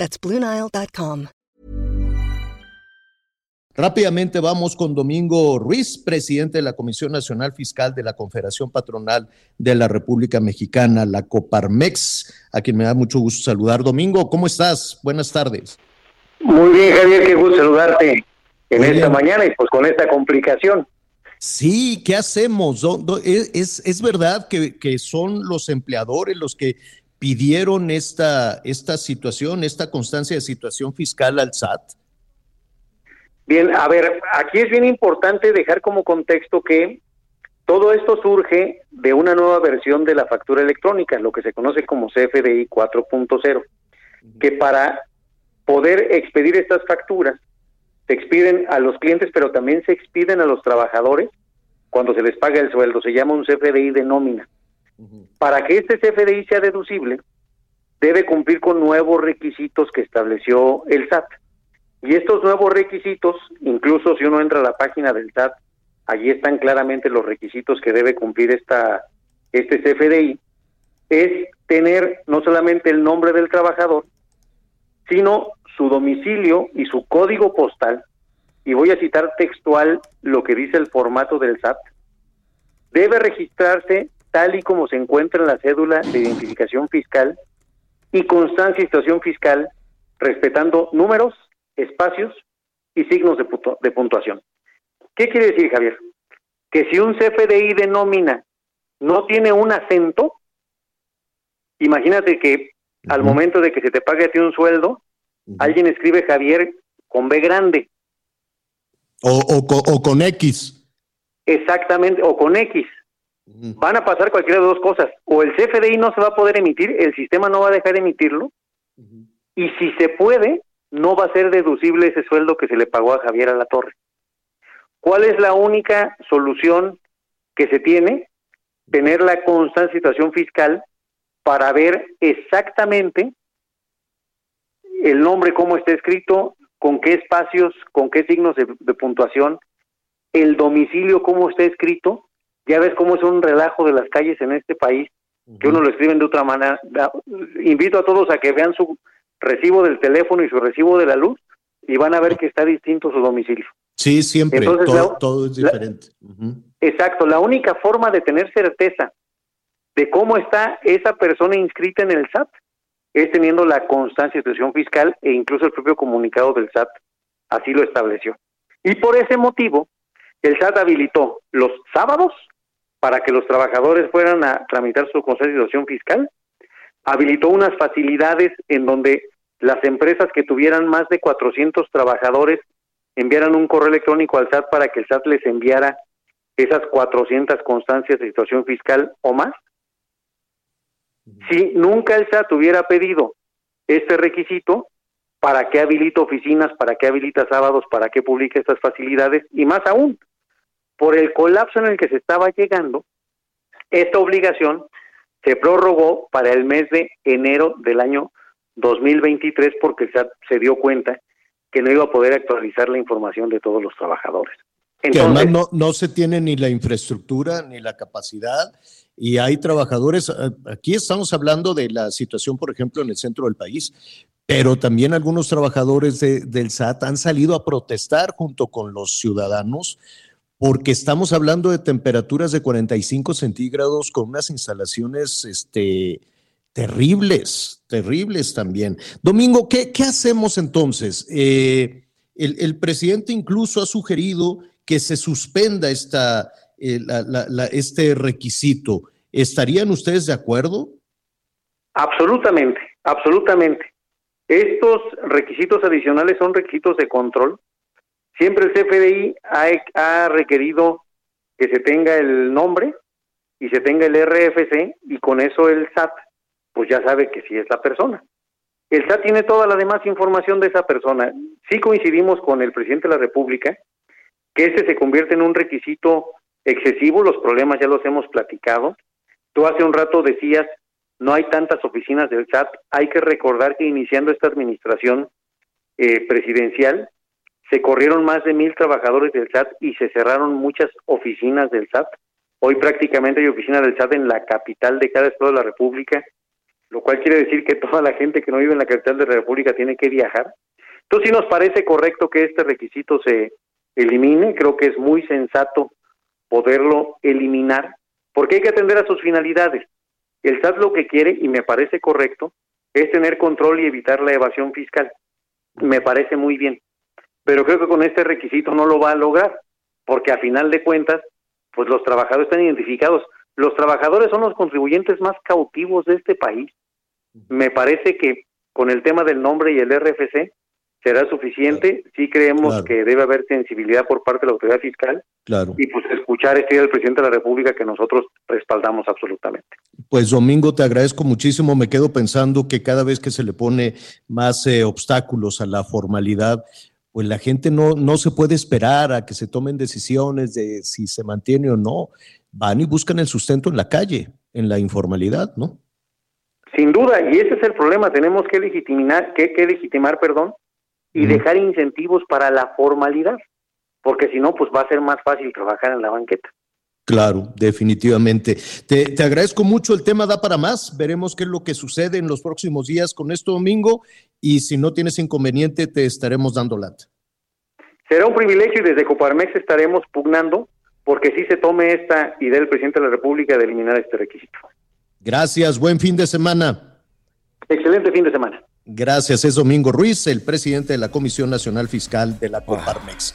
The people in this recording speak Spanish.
That's BlueNile.com. Rápidamente vamos con Domingo Ruiz, presidente de la Comisión Nacional Fiscal de la Confederación Patronal de la República Mexicana, la Coparmex, a quien me da mucho gusto saludar. Domingo, ¿cómo estás? Buenas tardes. Muy bien, Javier, qué gusto saludarte en esta mañana y pues con esta complicación. Sí, ¿qué hacemos? ¿Es, es verdad que, que, son los empleadores los que pidieron esta, esta situación, esta constancia de situación fiscal al SAT? Bien, a ver, aquí es bien importante dejar como contexto que todo esto surge de una nueva versión de la factura electrónica, lo que se conoce como CFDI 4.0, que para poder expedir estas facturas se expiden a los clientes, pero también se expiden a los trabajadores cuando se les paga el sueldo. Se llama un CFDI de nómina. Para que este CFDI sea deducible, debe cumplir con nuevos requisitos que estableció el SAT. Y estos nuevos requisitos, incluso si uno entra a la página del SAT, allí están claramente los requisitos que debe cumplir esta este CFDI, es tener no solamente el nombre del trabajador, sino su domicilio y su código postal, y voy a citar textual lo que dice el formato del SAT, debe registrarse tal y como se encuentra en la cédula de identificación fiscal y constancia de situación fiscal, respetando números, espacios y signos de, de puntuación. ¿Qué quiere decir, Javier? Que si un CFDI de nómina no tiene un acento, imagínate que al momento de que se te pague a ti un sueldo, alguien escribe Javier con B grande. O, o, con X. Exactamente, o con X. Van a pasar cualquiera de dos cosas. O el CFDI no se va a poder emitir, el sistema no va a dejar emitirlo. Y si se puede, no va a ser deducible ese sueldo que se le pagó a Javier a la Torre. ¿Cuál es la única solución que se tiene? Tener la constante situación fiscal para ver exactamente el nombre, cómo está escrito, con qué espacios, con qué signos de, puntuación, el domicilio, cómo está escrito. Ya ves cómo es un relajo de las calles en este país, que uno lo escriben de otra manera. Invito a todos a que vean su recibo del teléfono y su recibo de la luz y van a ver que está distinto su domicilio. Sí, siempre, todo, es diferente. Exacto, la única forma de tener certeza de cómo está esa persona inscrita en el SAT es teniendo la constancia de situación fiscal e incluso el propio comunicado del SAT así lo estableció. Y por ese motivo, el SAT habilitó los sábados para que los trabajadores fueran a tramitar su constancia de situación fiscal, habilitó unas facilidades en donde las empresas que tuvieran más de 400 trabajadores enviaran un correo electrónico al SAT para que el SAT les enviara esas 400 constancias de situación fiscal o más. Si nunca el SAT hubiera pedido este requisito, ¿para qué habilita oficinas? ¿Para qué habilita sábados? ¿Para qué publica estas facilidades? Y más aún, por el colapso en el que se estaba llegando, esta obligación se prorrogó para el mes de enero del año 2023 porque el SAT se dio cuenta que no iba a poder actualizar la información de todos los trabajadores. que además no, no se tiene ni la infraestructura ni la capacidad y hay trabajadores, eh, aquí estamos hablando de la situación, por ejemplo, en el centro del país, pero también algunos trabajadores del SAT han salido a protestar junto con los ciudadanos porque estamos hablando de temperaturas de 45 centígrados con unas instalaciones este, terribles, terribles también. Domingo, ¿qué, qué hacemos entonces? Eh, el, presidente incluso ha sugerido que se suspenda esta, eh, este requisito. ¿Estarían ustedes de acuerdo? Absolutamente, absolutamente. Estos requisitos adicionales son requisitos de control. Siempre el CFDI ha, ha requerido que se tenga el nombre y se tenga el RFC y con eso el SAT pues ya sabe que sí es la persona. el SAT tiene toda la demás información de esa persona. Sí coincidimos con el presidente de la República que ese se convierte en un requisito excesivo, los problemas ya los hemos platicado. Tú hace un rato decías, no hay tantas oficinas del SAT, hay que recordar que iniciando esta administración eh, presidencial, se corrieron más de mil trabajadores del SAT y se cerraron muchas oficinas del SAT. Hoy prácticamente hay oficinas del SAT en la capital de cada estado de la República, lo cual quiere decir que toda la gente que no vive en la capital de la República tiene que viajar. Entonces sí nos parece correcto que este requisito se elimine, creo que es muy sensato poderlo eliminar, porque hay que atender a sus finalidades. El SAT lo que quiere, y me parece correcto, es tener control y evitar la evasión fiscal. Me parece muy bien pero creo que con este requisito no lo va a lograr, porque a final de cuentas, pues los trabajadores están identificados. Los trabajadores son los contribuyentes más cautivos de este país. Me parece que con el tema del nombre y el RFC será suficiente. Sí creemos que debe haber sensibilidad por parte de la autoridad fiscal. Claro. Y pues escuchar este del presidente de la República que nosotros respaldamos absolutamente. Pues Domingo, te agradezco muchísimo. Me quedo pensando que cada vez que se le pone más eh, obstáculos a la formalidad, pues la gente no, no se puede esperar a que se tomen decisiones de si se mantiene o no. Van y buscan el sustento en la calle, en la informalidad, ¿no? Sin duda, y ese es el problema, tenemos que legitimar, que, que legitimar, perdón, y dejar incentivos para la formalidad, porque si no, pues va a ser más fácil trabajar en la banqueta. Claro, definitivamente. Te, te, agradezco mucho. El tema da para más. Veremos qué es lo que sucede en los próximos días con esto domingo y si no tienes inconveniente te estaremos dando lata. Será un privilegio y desde Coparmex estaremos pugnando porque sí se tome esta idea del presidente de la República de eliminar este requisito. Gracias, buen fin de semana. Excelente fin de semana. Gracias, es Domingo Ruiz, el presidente de la Comisión Nacional Fiscal de la Coparmex.